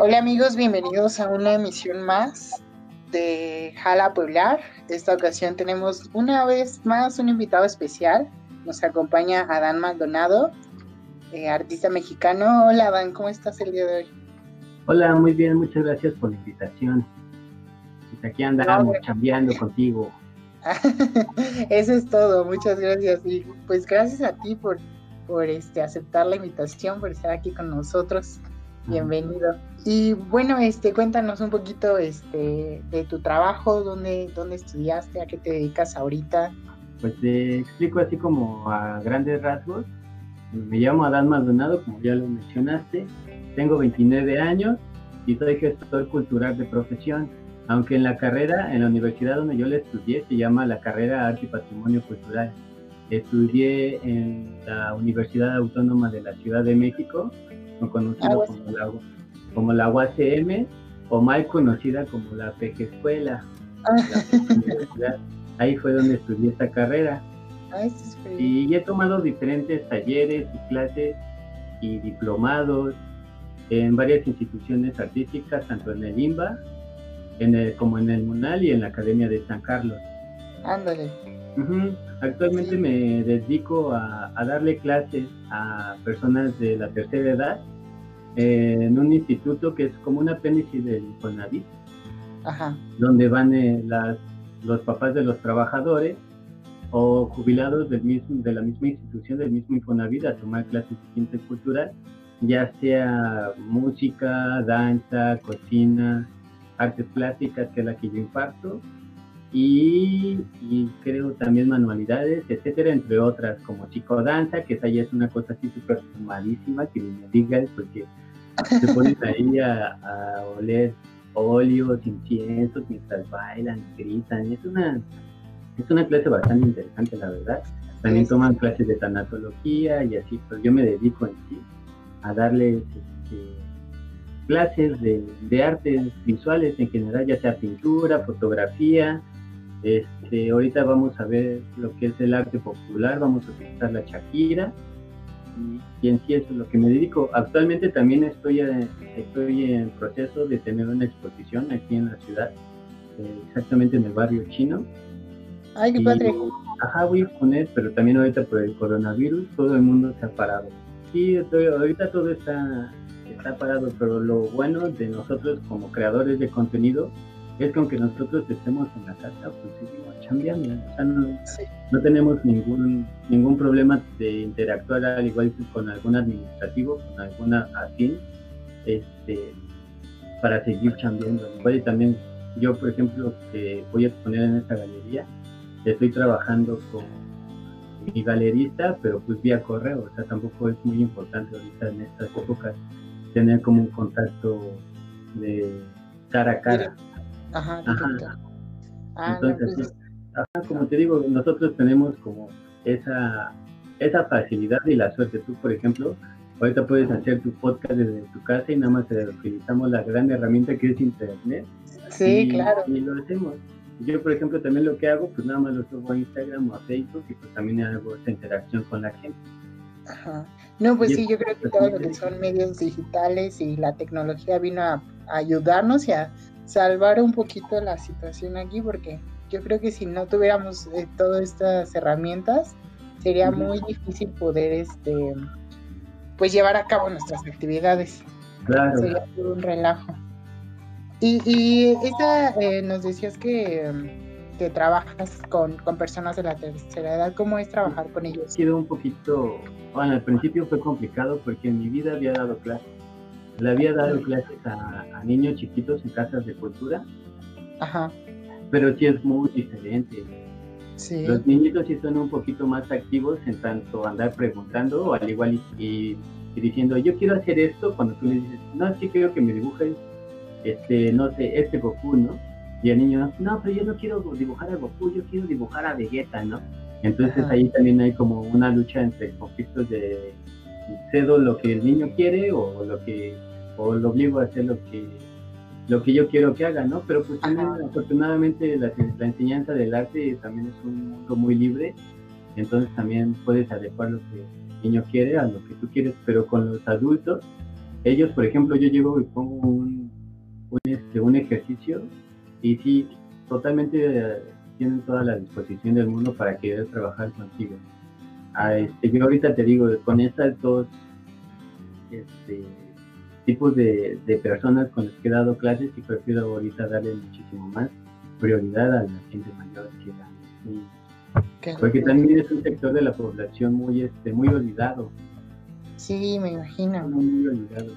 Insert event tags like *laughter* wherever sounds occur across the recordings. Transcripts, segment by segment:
Hola amigos, bienvenidos a una emisión más de Jala Pueblar. Esta ocasión tenemos una vez más un invitado especial. Nos acompaña Adán Maldonado, eh, artista mexicano. Hola Adán, ¿cómo estás el día de hoy? Hola, muy bien, muchas gracias por la invitación. Pues aquí andamos cambiando contigo. *laughs* Eso es todo, muchas gracias. Y pues gracias a ti por, por este, aceptar la invitación, por estar aquí con nosotros. Bienvenido. Y bueno, este, cuéntanos un poquito este, de tu trabajo, dónde, dónde estudiaste, a qué te dedicas ahorita. Pues te explico así como a grandes rasgos. Me llamo Adán Maldonado, como ya lo mencionaste. Tengo 29 años y soy gestor cultural de profesión. Aunque en la carrera, en la universidad donde yo la estudié, se llama la carrera Arte y Patrimonio Cultural. Estudié en la Universidad Autónoma de la Ciudad de México conocida ah, como, la, como la UACM o mal conocida como la PG Escuela. Ah. Ahí fue donde estudié esta carrera. Ah, y he tomado diferentes talleres y clases y diplomados en varias instituciones artísticas, tanto en el IMBA en el, como en el MUNAL y en la Academia de San Carlos. Ándale. Actualmente me dedico a, darle clases a personas de la tercera edad en un instituto que es como un apéndice del Infonavit, donde van eh, las, los papás de los trabajadores o jubilados del mismo, de la misma institución, del mismo Infonavit, a tomar clases de cultural, ya sea música, danza, cocina, artes plásticas, que es la que yo imparto, y, creo también manualidades, etcétera, entre otras, como psicodanza, que esa ya es una cosa así súper fumadísima, que me digas, porque se ponen ahí a, a oler óleos, inciensos, mientras bailan, gritan, es una, es una clase bastante interesante, la verdad. También toman clases de tanatología y así, pero yo me dedico en sí a darles este, clases de, de, artes visuales en general, ya sea pintura, fotografía, este, ahorita vamos a ver lo que es el arte popular, vamos a utilizar la Shakira y, en sí eso es lo que me dedico. Actualmente también estoy, eh, estoy en proceso de tener una exposición aquí en la ciudad, eh, exactamente en el barrio chino. Ay, qué padre. Ajá, voy a poner, pero también ahorita por el coronavirus todo el mundo se ha parado. Sí, ahorita todo está, está parado, pero lo bueno de nosotros como creadores de contenido es que aunque nosotros estemos en la casa, pues seguimos chambeando. O sea, no, tenemos ningún, ningún problema de interactuar al igual que con algún administrativo, con alguna afín, este, para seguir chambeando. Igual y también yo, por ejemplo, que voy a exponer en esta galería, estoy trabajando con mi galerista, pero pues vía correo, o sea, tampoco es muy importante ahorita en estas épocas tener como un contacto de cara a cara. Ajá, ah, Entonces, pues como te digo, nosotros tenemos como esa, esa facilidad y la suerte. Tú, por ejemplo, ahorita puedes hacer tu podcast desde tu casa y nada más utilizamos la gran herramienta que es Internet. Sí, claro. Y lo hacemos. Yo, por ejemplo, también lo que hago, pues nada más lo subo a Instagram o a Facebook y pues también hago esa interacción con la gente. Ajá. No, pues sí, yo creo que todo lo que son medios digitales y la tecnología vino a ayudarnos y a salvar un poquito la situación aquí porque yo creo que si no tuviéramos eh, todas estas herramientas sería muy difícil poder este pues llevar a cabo nuestras actividades claro. sería un relajo y, y esta, eh, nos decías que, que trabajas con, con, personas de la tercera edad ¿cómo es trabajar con ellos? Ha sido un poquito bueno al principio fue complicado porque en mi vida había dado clases le había dado clases a, niños chiquitos en casas de cultura. Ajá. Pero sí es muy diferente. Sí. Los niñitos sí son un poquito más activos en tanto andar preguntando o al igual y, diciendo, yo quiero hacer esto, cuando tú le dices, no, sí quiero que me dibujes, este, no sé, este Goku, ¿no? Y el niño, no, pero yo no quiero dibujar a Goku, yo quiero dibujar a Vegeta, ¿no? Entonces ahí también hay como una lucha entre conflictos de cedo lo que el niño quiere o lo que o lo obligo a hacer lo que lo que yo quiero que haga, ¿no? Pero pues afortunadamente la, enseñanza del arte también es un mundo muy libre, entonces también puedes adecuar lo que el niño quiere a lo que tú quieres, pero con los adultos, ellos, por ejemplo, yo llego y pongo un, este, un ejercicio y sí, totalmente eh, tienen toda la disposición del mundo para querer trabajar contigo. Ah, este, yo ahorita te digo, con estas dos este, tipos de, personas con las que he dado clases y prefiero ahorita darle muchísimo más prioridad a la gente mayor que porque también es un sector de la población muy este muy olvidado. Sí me imagino. Muy, olvidado.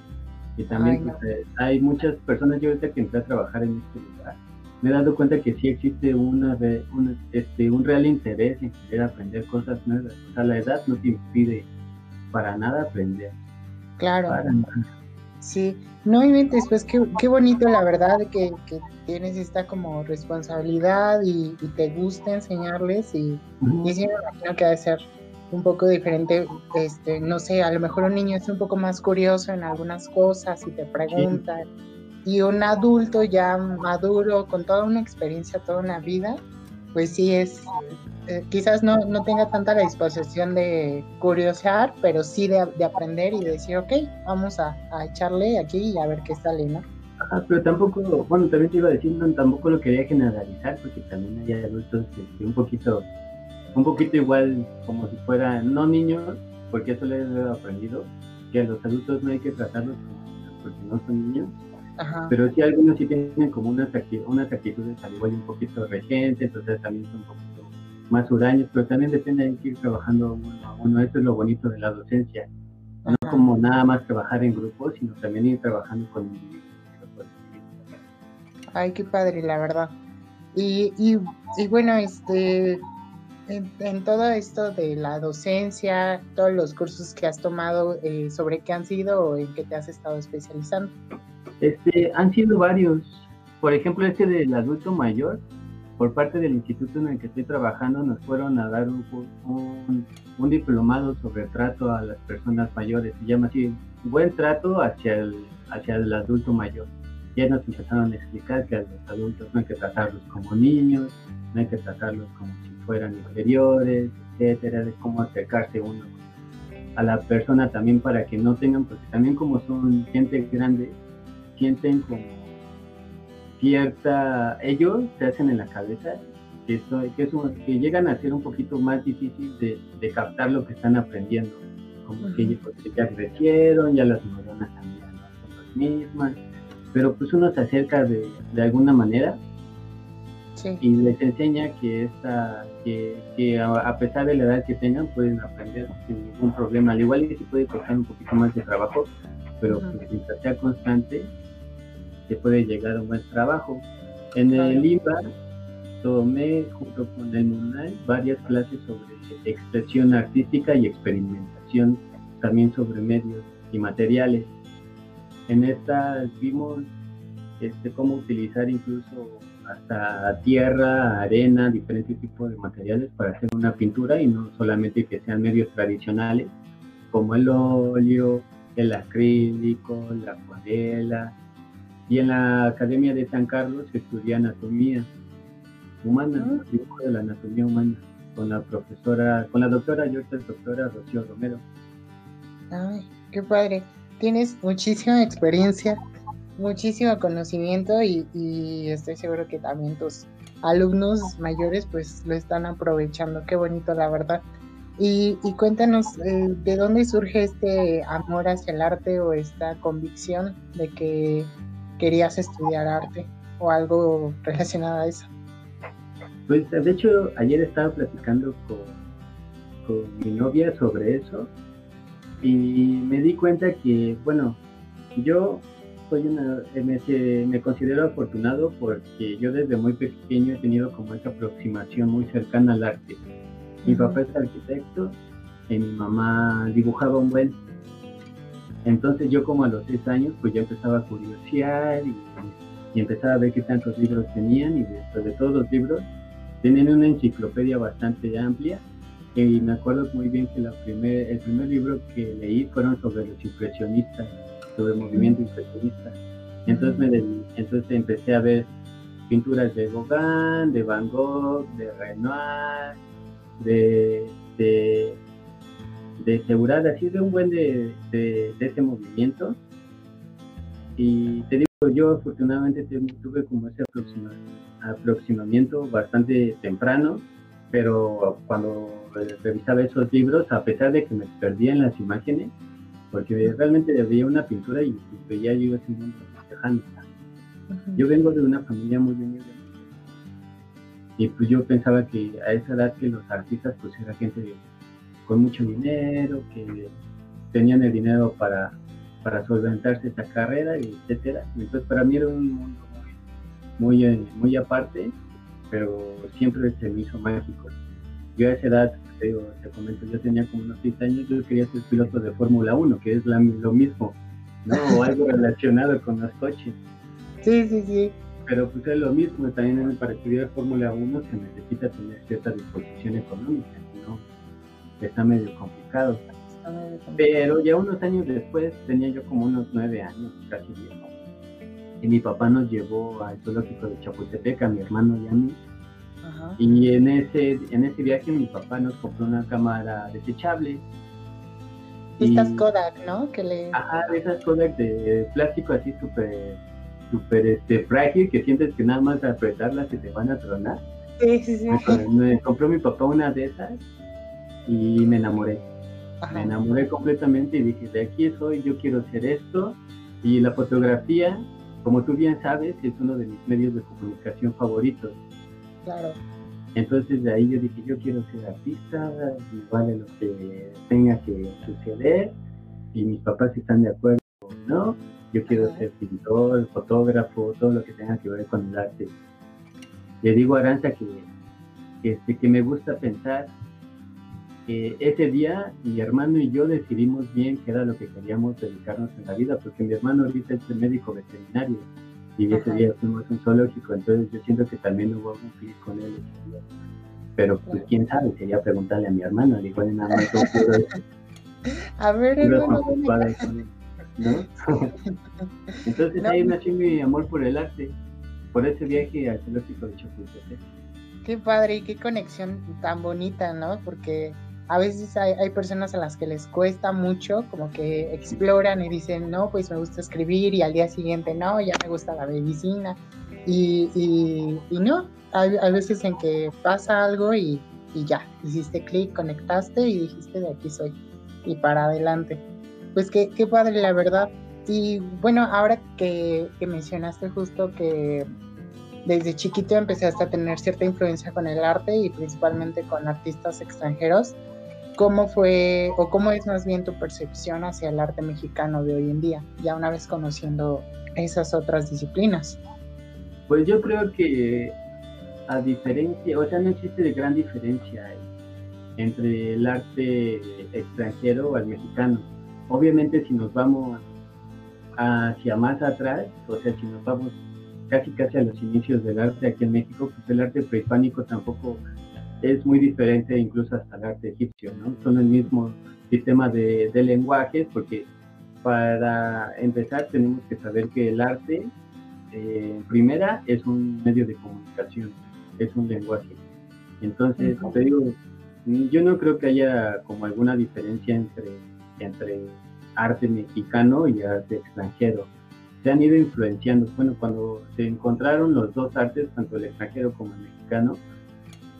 Y también pues, eh, hay muchas personas yo ahorita que entré a trabajar en este lugar me he dado cuenta que sí existe una, una este, un real interés en querer aprender cosas nuevas. O sea la edad no te impide para nada aprender. Claro Sí, no inventes, pues qué, qué bonito la verdad que, que, tienes esta como responsabilidad y, te gusta enseñarles y, sí me imagino que debe ser un poco diferente, este, no sé, a lo mejor un niño es un poco más curioso en algunas cosas y te pregunta, y un adulto ya maduro, con toda una experiencia, toda una vida, pues sí es, eh, quizás no, no, tenga tanta la disposición de curiosear, pero sí de, aprender y decir, ok, vamos a, echarle aquí y a ver qué sale, ¿no? pero tampoco, bueno, también te iba a decir, no, tampoco lo quería generalizar, porque también hay adultos que, un poquito, un poquito igual, como si fueran, no niños, porque eso les he aprendido, que a los adultos no hay que tratarlos porque no son niños, pero sí algunos sí tienen como unas, unas actitudes al igual un poquito recientes, entonces también son un poquito más huraños, pero también depende de ir trabajando uno a uno. Eso es lo bonito de la docencia. No como nada más trabajar en grupos, sino también ir trabajando con individuos. Ay, qué padre, la verdad. Y, y, y bueno, este, en, todo esto de la docencia, todos los cursos que has tomado, eh, ¿sobre qué han sido o en qué te has estado especializando? Este, han sido varios. Por ejemplo, este del adulto mayor, por parte del instituto en el que estoy trabajando, nos fueron a dar un, un, diplomado sobre trato a las personas mayores. Se llama así, buen trato hacia el, hacia el adulto mayor. Ya nos empezaron a explicar que a los adultos no hay que tratarlos como niños, no hay que tratarlos como si fueran inferiores, etcétera, de cómo acercarse uno a la persona también para que no tengan, porque también como son gente grande, sienten como cierta, ellos se hacen en la cabeza que, que, que llegan a ser un poquito más difícil de, de captar lo que están aprendiendo, como que pues, ya crecieron, ya las neuronas también son las mismas, pero pues uno se acerca de, de alguna manera y les enseña que, esta, que, que a, pesar de la edad que tengan pueden aprender sin ningún problema, al igual que se puede costar un poquito más de trabajo, pero mientras sea constante, se puede llegar a un buen trabajo. En el IMBA tomé junto con el MUNAI varias clases sobre expresión artística y experimentación, también sobre medios y materiales. En esta vimos este, cómo utilizar incluso hasta tierra, arena, diferentes tipos de materiales para hacer una pintura y no solamente que sean medios tradicionales como el óleo, el acrílico, la acuarela, y en la Academia de San Carlos estudié anatomía humana, ah. dibujo de la anatomía humana, con la profesora, con la doctora, yo soy doctora Rocío Romero. Ay, qué padre. Tienes muchísima experiencia, muchísimo conocimiento y, estoy seguro que también tus alumnos mayores pues lo están aprovechando. Qué bonito, la verdad. Y, cuéntanos, eh, ¿de dónde surge este amor hacia el arte o esta convicción de que querías estudiar arte o algo relacionado a eso? Pues de hecho ayer estaba platicando con, con mi novia sobre eso y me di cuenta que, bueno, yo soy una, me, me considero afortunado porque yo desde muy pequeño he tenido como esa aproximación muy cercana al arte. Mi papá es arquitecto y mi mamá dibujaba un buen entonces yo como a los seis años pues ya empezaba a curiosear y, empezaba a ver qué tantos libros tenían y después de todos los libros tenían una enciclopedia bastante amplia. Y me acuerdo muy bien que la primer, el primer libro que leí fueron sobre los impresionistas, sobre el movimiento impresionista. Entonces, me, entonces empecé a ver pinturas de Gauguin, de Van Gogh, de Renoir, de, de de seguridad, así de un buen de, de, de ese movimiento. Y te digo, yo afortunadamente tuve como ese aproximamiento bastante temprano, pero cuando revisaba esos libros, a pesar de que me perdía en las imágenes, porque realmente veía una pintura y veía yo ese mundo lejano. Yo vengo de una familia muy humilde y pues yo pensaba que a esa edad que los artistas pues era gente con mucho dinero, que tenían el dinero para para solventarse esta carrera, y etcétera. Entonces para mí era un mundo muy, muy, muy aparte, pero siempre se me hizo mágico. Yo a esa edad, te, te comento, yo tenía como unos 6 años, yo quería ser piloto de Fórmula 1, que es lo mismo, ¿no? O algo relacionado con los coches. Sí, sí, sí. Pero pues es lo mismo, también para estudiar Fórmula 1 se necesita tener cierta disposición económica, Está medio complicado. Pero ya unos años después, tenía yo como unos nueve años, casi diez. Y mi papá nos llevó al zoológico de Chapultepec, a mi hermano y a mí. Y en ese, en ese viaje mi papá nos compró una cámara desechable. Estas Kodak, ¿no? Que le... Ajá, esas Kodak de plástico así súper súper este, frágil que sientes que nada más apretarlas se te van a tronar. Sí, sí, sí. me compró mi papá una de esas y me enamoré me enamoré completamente y dije, de aquí soy, yo quiero hacer esto. Y la fotografía, como tú bien sabes, es uno de mis medios de comunicación favoritos. Claro. Entonces de ahí yo dije, yo quiero ser artista, y vale lo que tenga que suceder, y mis papás están de acuerdo, ¿no? Yo quiero ser pintor, fotógrafo, todo lo que tenga que ver con el arte. Le digo a Aranza que, que, este, que me gusta pensar ese día mi hermano y yo decidimos bien qué era lo que queríamos dedicarnos en la vida, porque mi hermano ahorita es médico veterinario y ese día fuimos un zoológico, entonces yo siento que también hubo algún clic con él. Pero pues quién sabe, sería preguntarle a mi hermano, le igual nada más A ver, hermano, ¿no? *laughs* entonces ahí nació mi amor por el arte, por ese viaje al zoológico de Chapultepec. Qué padre y qué conexión tan bonita, ¿no? Porque a veces hay, personas a las que les cuesta mucho, como que exploran y dicen, no, pues me gusta escribir y al día siguiente, no, ya me gusta la medicina. Y, y, no, hay, veces en que pasa algo y, ya, hiciste clic, conectaste y dijiste, de aquí soy, y para adelante. Pues qué, qué padre, la verdad. Y bueno, ahora que, que mencionaste justo que desde chiquito empezaste a tener cierta influencia con el arte y principalmente con artistas extranjeros. ¿Cómo fue o cómo es más bien tu percepción hacia el arte mexicano de hoy en día, ya una vez conociendo esas otras disciplinas? Pues yo creo que a diferencia, o sea, no existe gran diferencia entre el arte extranjero o el mexicano. Obviamente si nos vamos hacia más atrás, o sea, si nos vamos casi casi a los inicios del arte aquí en México, pues el arte prehispánico tampoco es muy diferente incluso hasta el arte egipcio, ¿no? Son el mismo sistema de, lenguajes porque para empezar tenemos que saber que el arte, eh, primera, es un medio de comunicación, es un lenguaje. Entonces, te digo, yo no creo que haya como alguna diferencia entre, entre arte mexicano y arte extranjero. Se han ido influenciando. Bueno, cuando se encontraron los dos artes, tanto el extranjero como el mexicano,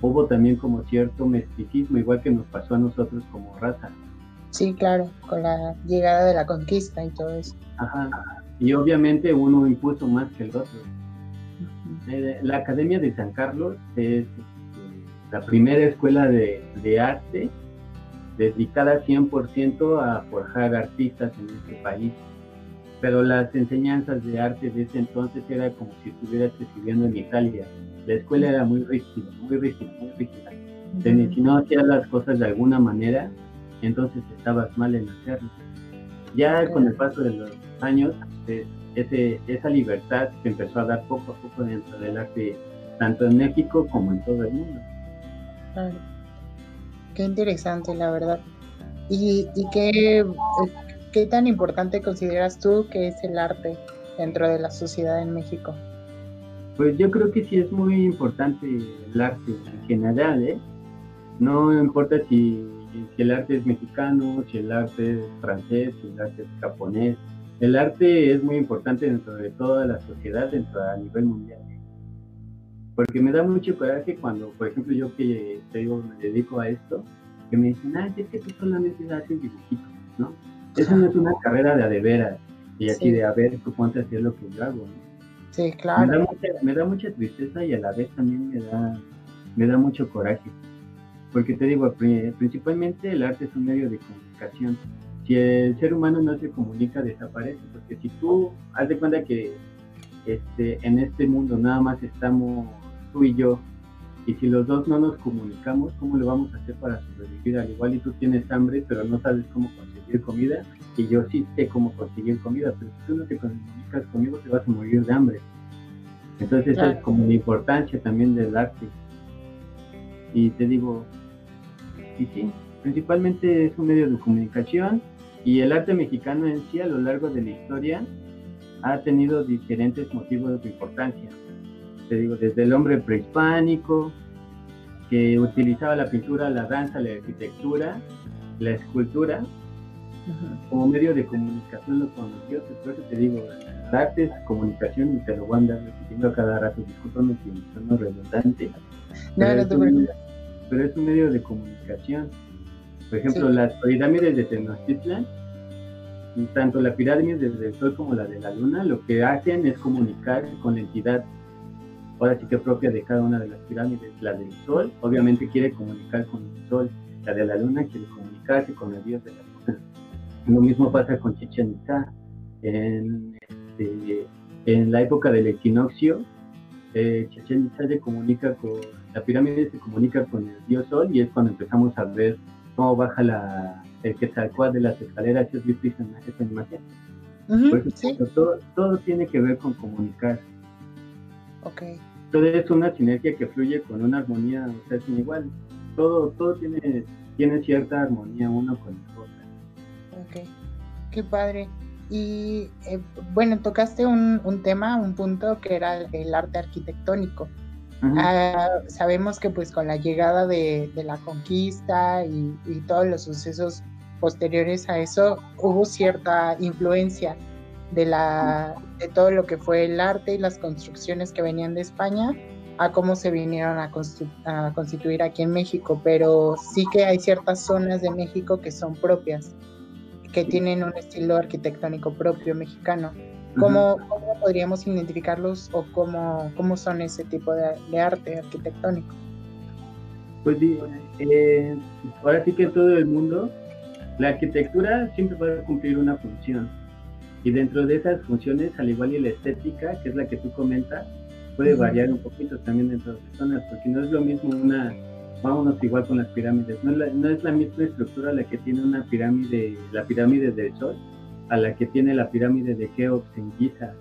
hubo también como cierto mesticismo, igual que nos pasó a nosotros como raza. Sí, claro, con la llegada de la conquista y todo eso. Ajá, y obviamente uno impuso más que el otro. Eh, la Academia de San Carlos es este, la primera escuela de, de arte dedicada 100% a forjar artistas en este país. Pero las enseñanzas de arte de ese entonces era como si estuvieras estudiando en Italia la escuela era muy rígida, muy rígida, muy rígida. Si no hacías las cosas de alguna manera, entonces estabas mal en hacerlo. Ya con el paso de los años, eh, ese, esa libertad se empezó a dar poco a poco dentro del arte, tanto en México como en todo el mundo. Claro. Qué interesante, la verdad. ¿Y, y qué, qué tan importante consideras tú que es el arte dentro de la sociedad en México? Pues yo creo que sí es muy importante el arte en general, ¿eh? No importa si, el arte es mexicano, si el arte es francés, si el arte es japonés. el arte es muy importante dentro de toda la sociedad, dentro a nivel mundial. Porque me da mucho coraje cuando, por ejemplo, yo que te digo, me dedico a esto, que me dicen, ah, es que tú solamente haces dibujitos, ¿no? Eso no es una carrera de adeveras y así de a ver, tú ponte a hacer lo que yo hago, ¿no? Sí, claro. Me da, mucha, me da mucha tristeza y a la vez también me da, me da mucho coraje. Porque te digo, principalmente el arte es un medio de comunicación. Si el ser humano no se comunica, desaparece. Porque si tú, haz de cuenta que este, en este mundo nada más estamos tú y yo, y si los dos no nos comunicamos, ¿cómo le vamos a hacer para sobrevivir? Al igual y tú tienes hambre, pero no sabes cómo conseguir comida, y yo sí sé cómo conseguir comida, pero si tú no te comunicas conmigo, te vas a morir de hambre. Entonces esa es como la importancia también del arte. Y te digo, y sí, principalmente es un medio de comunicación y el arte mexicano en sí a lo largo de la historia ha tenido diferentes motivos de importancia te digo, desde el hombre prehispánico, que utilizaba la pintura, la danza, la arquitectura, la escultura, como medio de comunicación con los dioses. Por eso te digo, el arte es comunicación y te lo voy a andar repitiendo a cada rato. Discúlpame si son redundante. pero, es un, pero es un medio de comunicación. Por ejemplo, las pirámides de Tenochtitlan, tanto la pirámide del Sol como la de la Luna, lo que hacen es comunicar con la entidad ahora sí que propia de cada una de las pirámides. La del Sol, obviamente, quiere comunicar con el Sol. La de la Luna quiere comunicarse con el Dios de la Luna. Lo mismo pasa con Chichen Itza. En, este, en la época del equinoccio, eh, Chichen Itza se comunica con, la pirámide se comunica con el Dios Sol y es cuando empezamos a ver cómo baja la, el Quetzalcoatl de las escaleras. ¿Has visto esa imagen? todo, todo tiene que ver con comunicar. Okay todo es una sinergia que fluye con una armonía, o sea, sin igual. Todo, todo tiene, tiene cierta armonía uno con el otro. Ok, qué padre. Y eh, bueno, tocaste un, un, tema, un punto que era el, arte arquitectónico. Ah, sabemos que pues con la llegada de, de la conquista y, y, todos los sucesos posteriores a eso, hubo cierta influencia de, la, de todo lo que fue el arte y las construcciones que venían de España a cómo se vinieron a, constituir aquí en México, pero sí que hay ciertas zonas de México que son propias, que tienen un estilo arquitectónico propio mexicano. ¿Cómo, podríamos identificarlos o cómo, cómo son ese tipo de, arte arquitectónico? Pues eh, ahora sí que en todo el mundo la arquitectura siempre va a cumplir una función y dentro de esas funciones, al igual y la estética, que es la que tú comentas, puede variar un poquito también dentro de las personas, porque no es lo mismo una, vámonos igual con las pirámides, no es la, no es la misma estructura la que tiene una pirámide, la pirámide del Sol, a la que tiene la pirámide de Keops en Giza.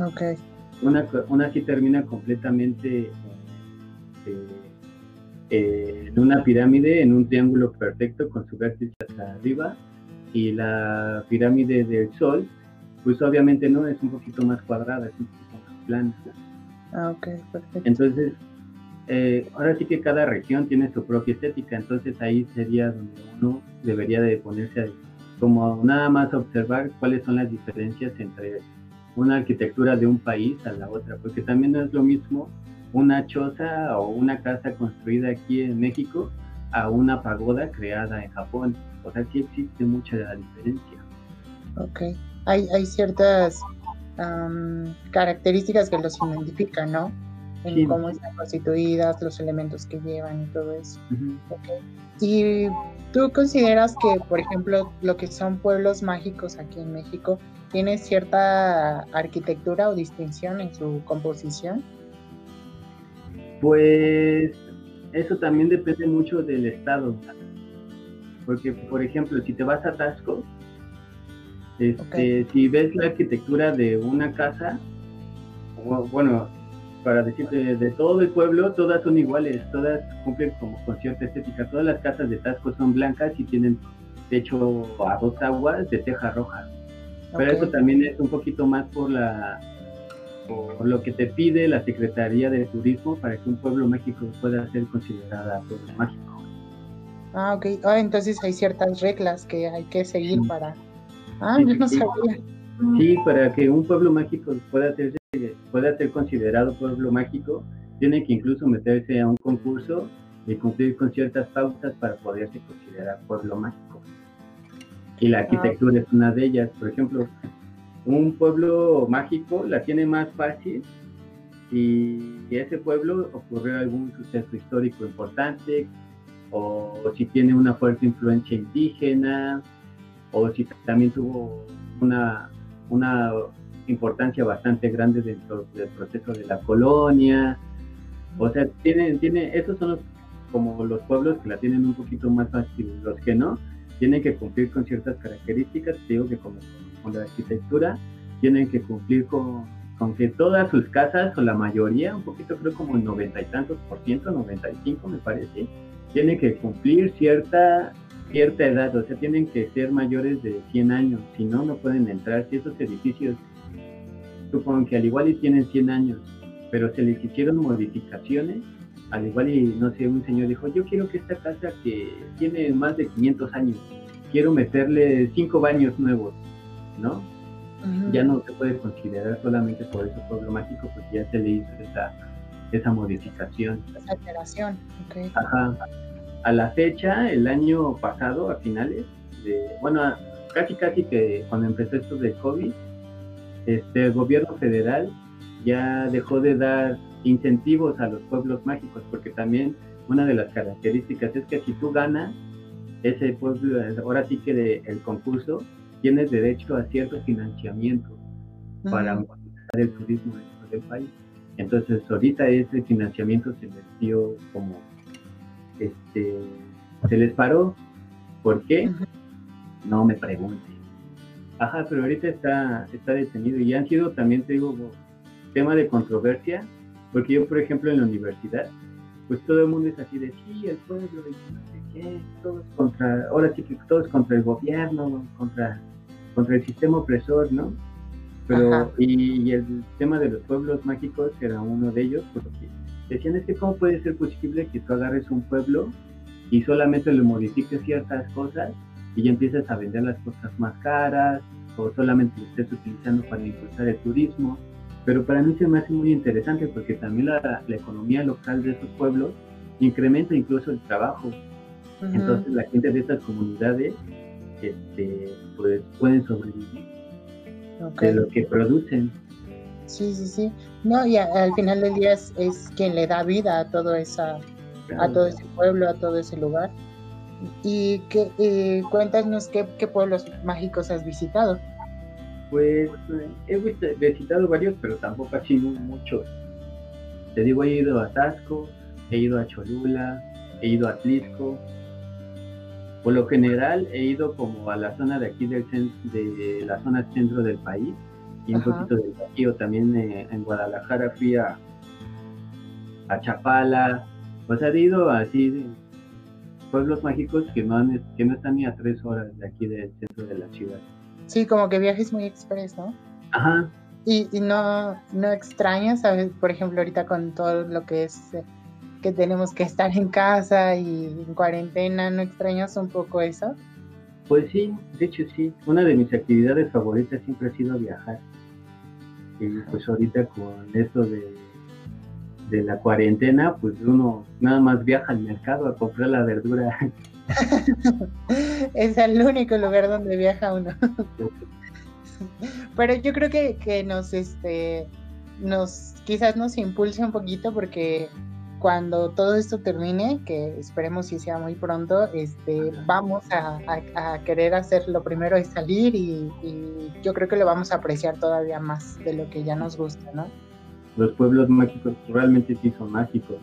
Ok. Una, una sí termina completamente eh, eh, en una pirámide, en un triángulo perfecto con su vértice hasta arriba, y la pirámide del Sol, pues obviamente no, es un poquito más cuadrada, es un poquito más plana. Ah, ok, perfecto. Entonces, eh, ahora sí que cada región tiene su propia estética, entonces ahí sería donde uno debería de ponerse a, como nada más observar cuáles son las diferencias entre una arquitectura de un país a la otra, porque también no es lo mismo una choza o una casa construida aquí en México a una pagoda creada en Japón. O sea, sí existe mucha diferencia. Ok. Hay, hay ciertas características que los identifican, ¿no? En cómo están constituidas, los elementos que llevan y todo eso. okay. Y tú consideras que, por ejemplo, lo que son pueblos mágicos aquí en México, tiene cierta arquitectura o distinción en su composición? Pues eso también depende mucho del estado. Porque, por ejemplo, si te vas a Tasco, este, si ves la arquitectura de una casa, bueno, para decirte, de todo el pueblo, todas son iguales, todas cumplen como con cierta estética. Todas las casas de Tasco son blancas y tienen techo a dos aguas de teja roja. Pero eso también es un poquito más por la por lo que te pide la Secretaría de Turismo para que un pueblo mágico pueda ser considerada pueblo mágico. Ah, ok. Ah, entonces hay ciertas reglas que hay que seguir para... Ah, yo no sabía. Sí, para que un pueblo mágico pueda ser, pueda ser considerado pueblo mágico, tiene que incluso meterse a un concurso y cumplir con ciertas pautas para poderse considerar pueblo mágico. Y la arquitectura es una de ellas. Por ejemplo, un pueblo mágico la tiene más fácil si ese pueblo ocurrió algún suceso histórico importante o si tiene una fuerte influencia indígena o si también tuvo una, una importancia bastante grande dentro del proceso de la colonia. O sea, tienen, tiene, esos son los, como los pueblos que la tienen un poquito más fácil, los que no, tienen que cumplir con ciertas características, digo que como con la arquitectura, tienen que cumplir con, con que todas sus casas, o la mayoría, un poquito creo como el noventa y tantos por ciento, 95 me parece, tienen que cumplir cierta cierta edad, o sea, tienen que ser mayores de 100 años, si no, no pueden entrar. Si esos edificios, supongo que al igual y tienen 100 años, pero se les hicieron modificaciones, al igual y, no sé, un señor dijo, yo quiero que esta casa que tiene más de 500 años, quiero meterle cinco baños nuevos, ¿no? Ya no se puede considerar solamente por eso pueblo mágico, porque ya se le hizo esa, esa modificación. Esa alteración, ok. Ajá a la fecha, el año pasado, a finales, de, bueno, casi casi que cuando empezó esto de COVID, este, el gobierno federal ya dejó de dar incentivos a los pueblos mágicos, porque también una de las características es que si tú ganas ese pueblo, ahora sí que el concurso, tienes derecho a cierto financiamiento para montar el turismo dentro del país. Entonces, ahorita ese financiamiento se les dio como este, se les paró. ¿Por qué? No me pregunte. Ajá, pero ahorita está, está detenido y han sido también, te digo, tema de controversia, porque yo, por ejemplo, en la universidad, pues todo el mundo es así de, sí, el pueblo, y no sé qué, todos contra, ahora sí que todos contra el gobierno, contra, contra el sistema opresor, ¿no? Pero, y, y, el tema de los pueblos mágicos era uno de ellos, porque decían es que cómo puede ser posible que tú agarres un pueblo y solamente le modifiques ciertas cosas y ya empiezas a vender las cosas más caras o solamente lo estés utilizando para impulsar el turismo. Pero para mí se me hace muy interesante porque también la, economía local de esos pueblos incrementa incluso el trabajo. Entonces la gente de estas comunidades este, pues, pueden sobrevivir de lo que producen. Sí, sí, sí. No, y al final del día es, quien le da vida a todo esa, a todo ese pueblo, a todo ese lugar. Y que cuéntanos qué, pueblos mágicos has visitado. Pues he visitado varios, pero tampoco así muchos. Te digo, he ido a Tasco, he ido a Cholula, he ido a Tlisco. Por lo general he ido como a la zona de aquí del de la zona centro del país y un poquito del Bajío. También eh, en Guadalajara fui a, a Chapala. Pues he ido así pueblos mágicos que no, que no están ni a tres horas de aquí del centro de la ciudad. Sí, como que viajes muy express, ¿no? Ajá. Y, y no, no extrañas, ¿sabes? Por ejemplo, ahorita con todo lo que es eh, que tenemos que estar en casa y en cuarentena, ¿no extrañas un poco eso? Pues sí, de hecho sí. Una de mis actividades favoritas siempre ha sido viajar. Y pues ahorita con esto de, de la cuarentena, pues uno nada más viaja al mercado a comprar la verdura. *laughs* es el único lugar donde viaja uno. *laughs* Pero yo creo que, que nos, este, nos, quizás nos impulse un poquito porque cuando todo esto termine, que esperemos si sea muy pronto, este, vamos a, querer hacer lo primero es salir y, yo creo que lo vamos a apreciar todavía más de lo que ya nos gusta, ¿no? Los pueblos mágicos realmente sí son mágicos,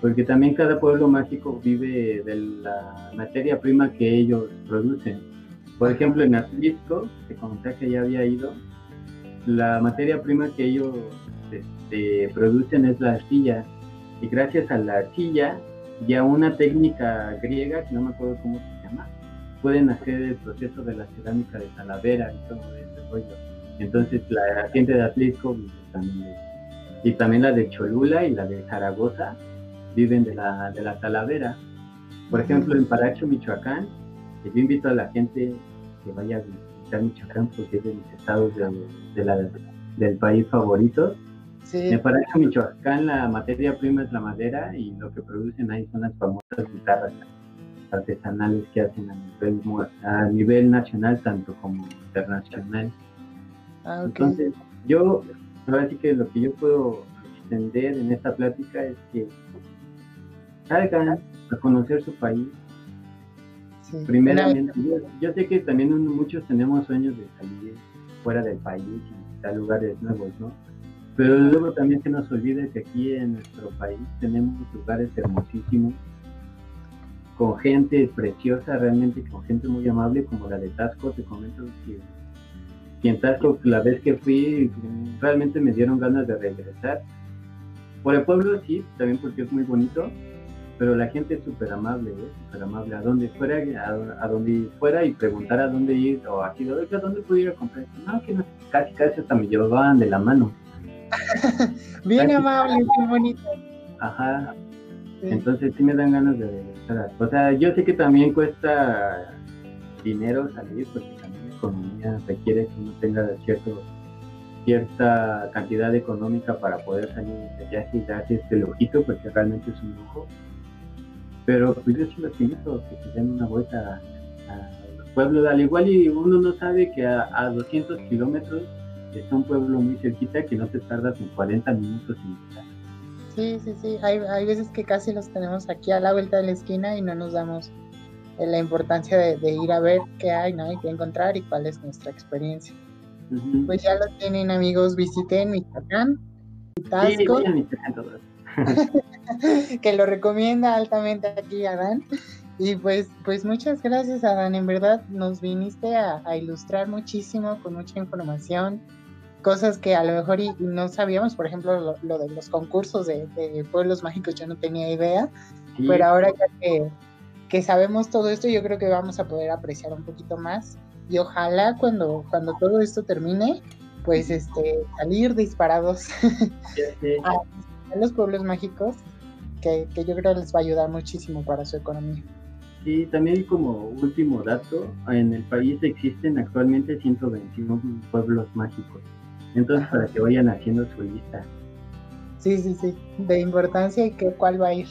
porque también cada pueblo mágico vive de la materia prima que ellos producen. Por ejemplo, en Atlisco, que comenté que ya había ido, la materia prima que ellos este, producen es la arcilla y gracias a la arcilla y a una técnica griega, que no me acuerdo cómo se llama, pueden hacer el proceso de la cerámica de Talavera y todo ese rollo. Entonces la gente de Atlisco también y también la de Cholula y la de Zaragoza viven de la, de la Talavera. Por ejemplo, en Paracho, Michoacán, yo invito a la gente que vaya a visitar Michoacán porque es de mis estados de, la, del país Me parece que Michoacán la materia prima es la madera y lo que producen ahí son las famosas guitarras artesanales que hacen a nivel, a nivel nacional tanto como internacional. Ah, Entonces, yo, ahora sí que lo que yo puedo extender en esta plática es que salgan a conocer su país. Primeramente, yo, sé que también muchos tenemos sueños de salir fuera del país y visitar lugares nuevos, ¿no? Pero luego también se nos olvida que aquí en nuestro país tenemos lugares hermosísimos, con gente preciosa, realmente con gente muy amable, como la de Tasco, te comento que, que en Tasco la vez que fui realmente me dieron ganas de regresar. Por el pueblo sí, también porque es muy bonito, pero la gente es súper amable, ¿eh? súper amable. A donde fuera, a, donde fuera y preguntar a dónde ir, o aquí, ¿a dónde puedo ir a comprar? No, que no, casi, casi hasta me llevaban de la mano. *laughs* Bien amable, muy bonito. Ajá. Entonces sí me dan ganas de O sea, yo sé que también cuesta dinero salir, porque también la economía requiere que uno tenga cierto cierta cantidad económica para poder salir de viaje y darse este lujito, porque realmente es un lujo. Pero pues yo sí los invito que se den una vuelta al pueblo, al igual y uno no sabe que a, a 200 kilómetros está un pueblo muy cerquita que no te tardas en 40 minutos en llegar. Sí, sí, sí, hay, hay veces que casi los tenemos aquí a la vuelta de la esquina y no nos damos eh, la importancia de, ir a ver qué hay, ¿no? Y qué encontrar y cuál es nuestra experiencia. Pues ya lo tienen amigos, visiten Michoacán, Tasco, *laughs* que lo recomienda altamente aquí Adán. Y pues, pues muchas gracias Adán, en verdad nos viniste a, a ilustrar muchísimo con mucha información cosas que a lo mejor no sabíamos, por ejemplo, lo, de los concursos de, pueblos mágicos, yo no tenía idea, pero ahora ya que, sabemos todo esto, yo creo que vamos a poder apreciar un poquito más y ojalá cuando, cuando todo esto termine, pues este, salir disparados *laughs* a, los pueblos mágicos, que, que yo creo les va a ayudar muchísimo para su economía. Sí, también como último dato, en el país existen actualmente 121 pueblos mágicos. Entonces, para que vayan haciendo su lista. Sí, sí, sí, de importancia y que cuál va a ir.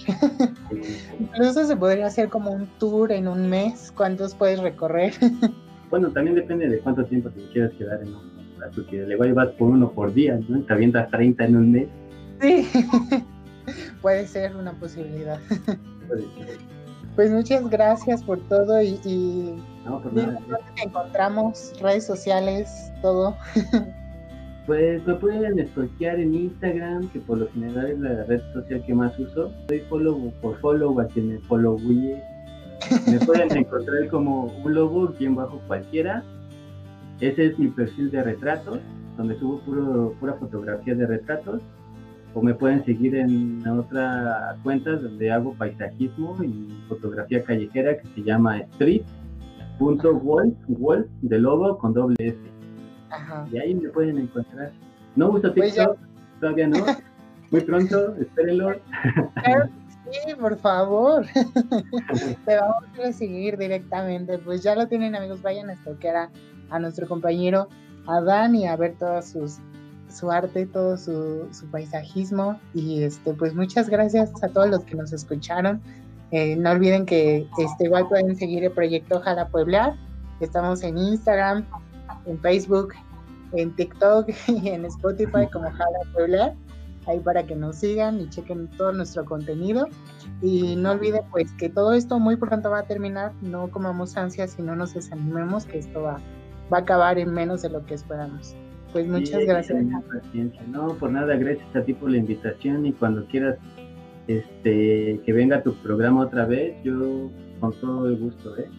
Incluso se podría hacer como un tour en un mes, ¿cuántos puedes recorrer? bueno, también depende de cuánto tiempo te quieras quedar en un lugar, porque le vas por uno por día, ¿no? Te avientas 30 en un mes. Sí, *laughs* puede ser una posibilidad. Pues muchas gracias por todo y, y no, por nada. encontramos redes sociales, todo. *laughs* Pues me pueden stalkear en Instagram, que por lo general es la red social que más uso. Soy follow por follow a quien me follow Me pueden *laughs* encontrar como un lobo, quien bajo cualquiera. Ese es mi perfil de retratos, donde subo puro, pura fotografía de retratos. O me pueden seguir en otra cuenta donde hago paisajismo y fotografía callejera que se llama street.wolf, wolf de lobo con doble S. Y ahí me pueden encontrar. No uso pues TikTok, todavía no. Muy pronto, espérenlo. Sí, por favor. *laughs* Te vamos a seguir directamente. Pues ya lo tienen, amigos. Vayan a tocar a, a nuestro compañero Adán y a ver todas sus su arte, todo su, su, paisajismo. Y este, pues muchas gracias a todos los que nos escucharon. Eh, no olviden que este, igual pueden seguir el proyecto Ojalá Pueblar. Estamos en Instagram, en Facebook, en TikTok *laughs* y en Spotify como Jala Puebla, ahí para que nos sigan y chequen todo nuestro contenido. Y no olviden pues que todo esto muy pronto va a terminar, no comamos ansias y no nos desanimemos, que esto va, va a acabar en menos de lo que esperamos. Pues muchas gracias. No, por nada, gracias a ti por la invitación y cuando quieras este que venga tu programa otra vez, yo con todo el gusto, ¿eh?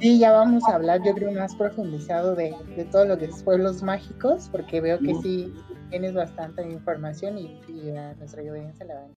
Sí, ya vamos a hablar, yo creo, más profundizado de, de todo lo que es pueblos mágicos, porque veo que sí tienes bastante información y, y a nuestra audiencia le va a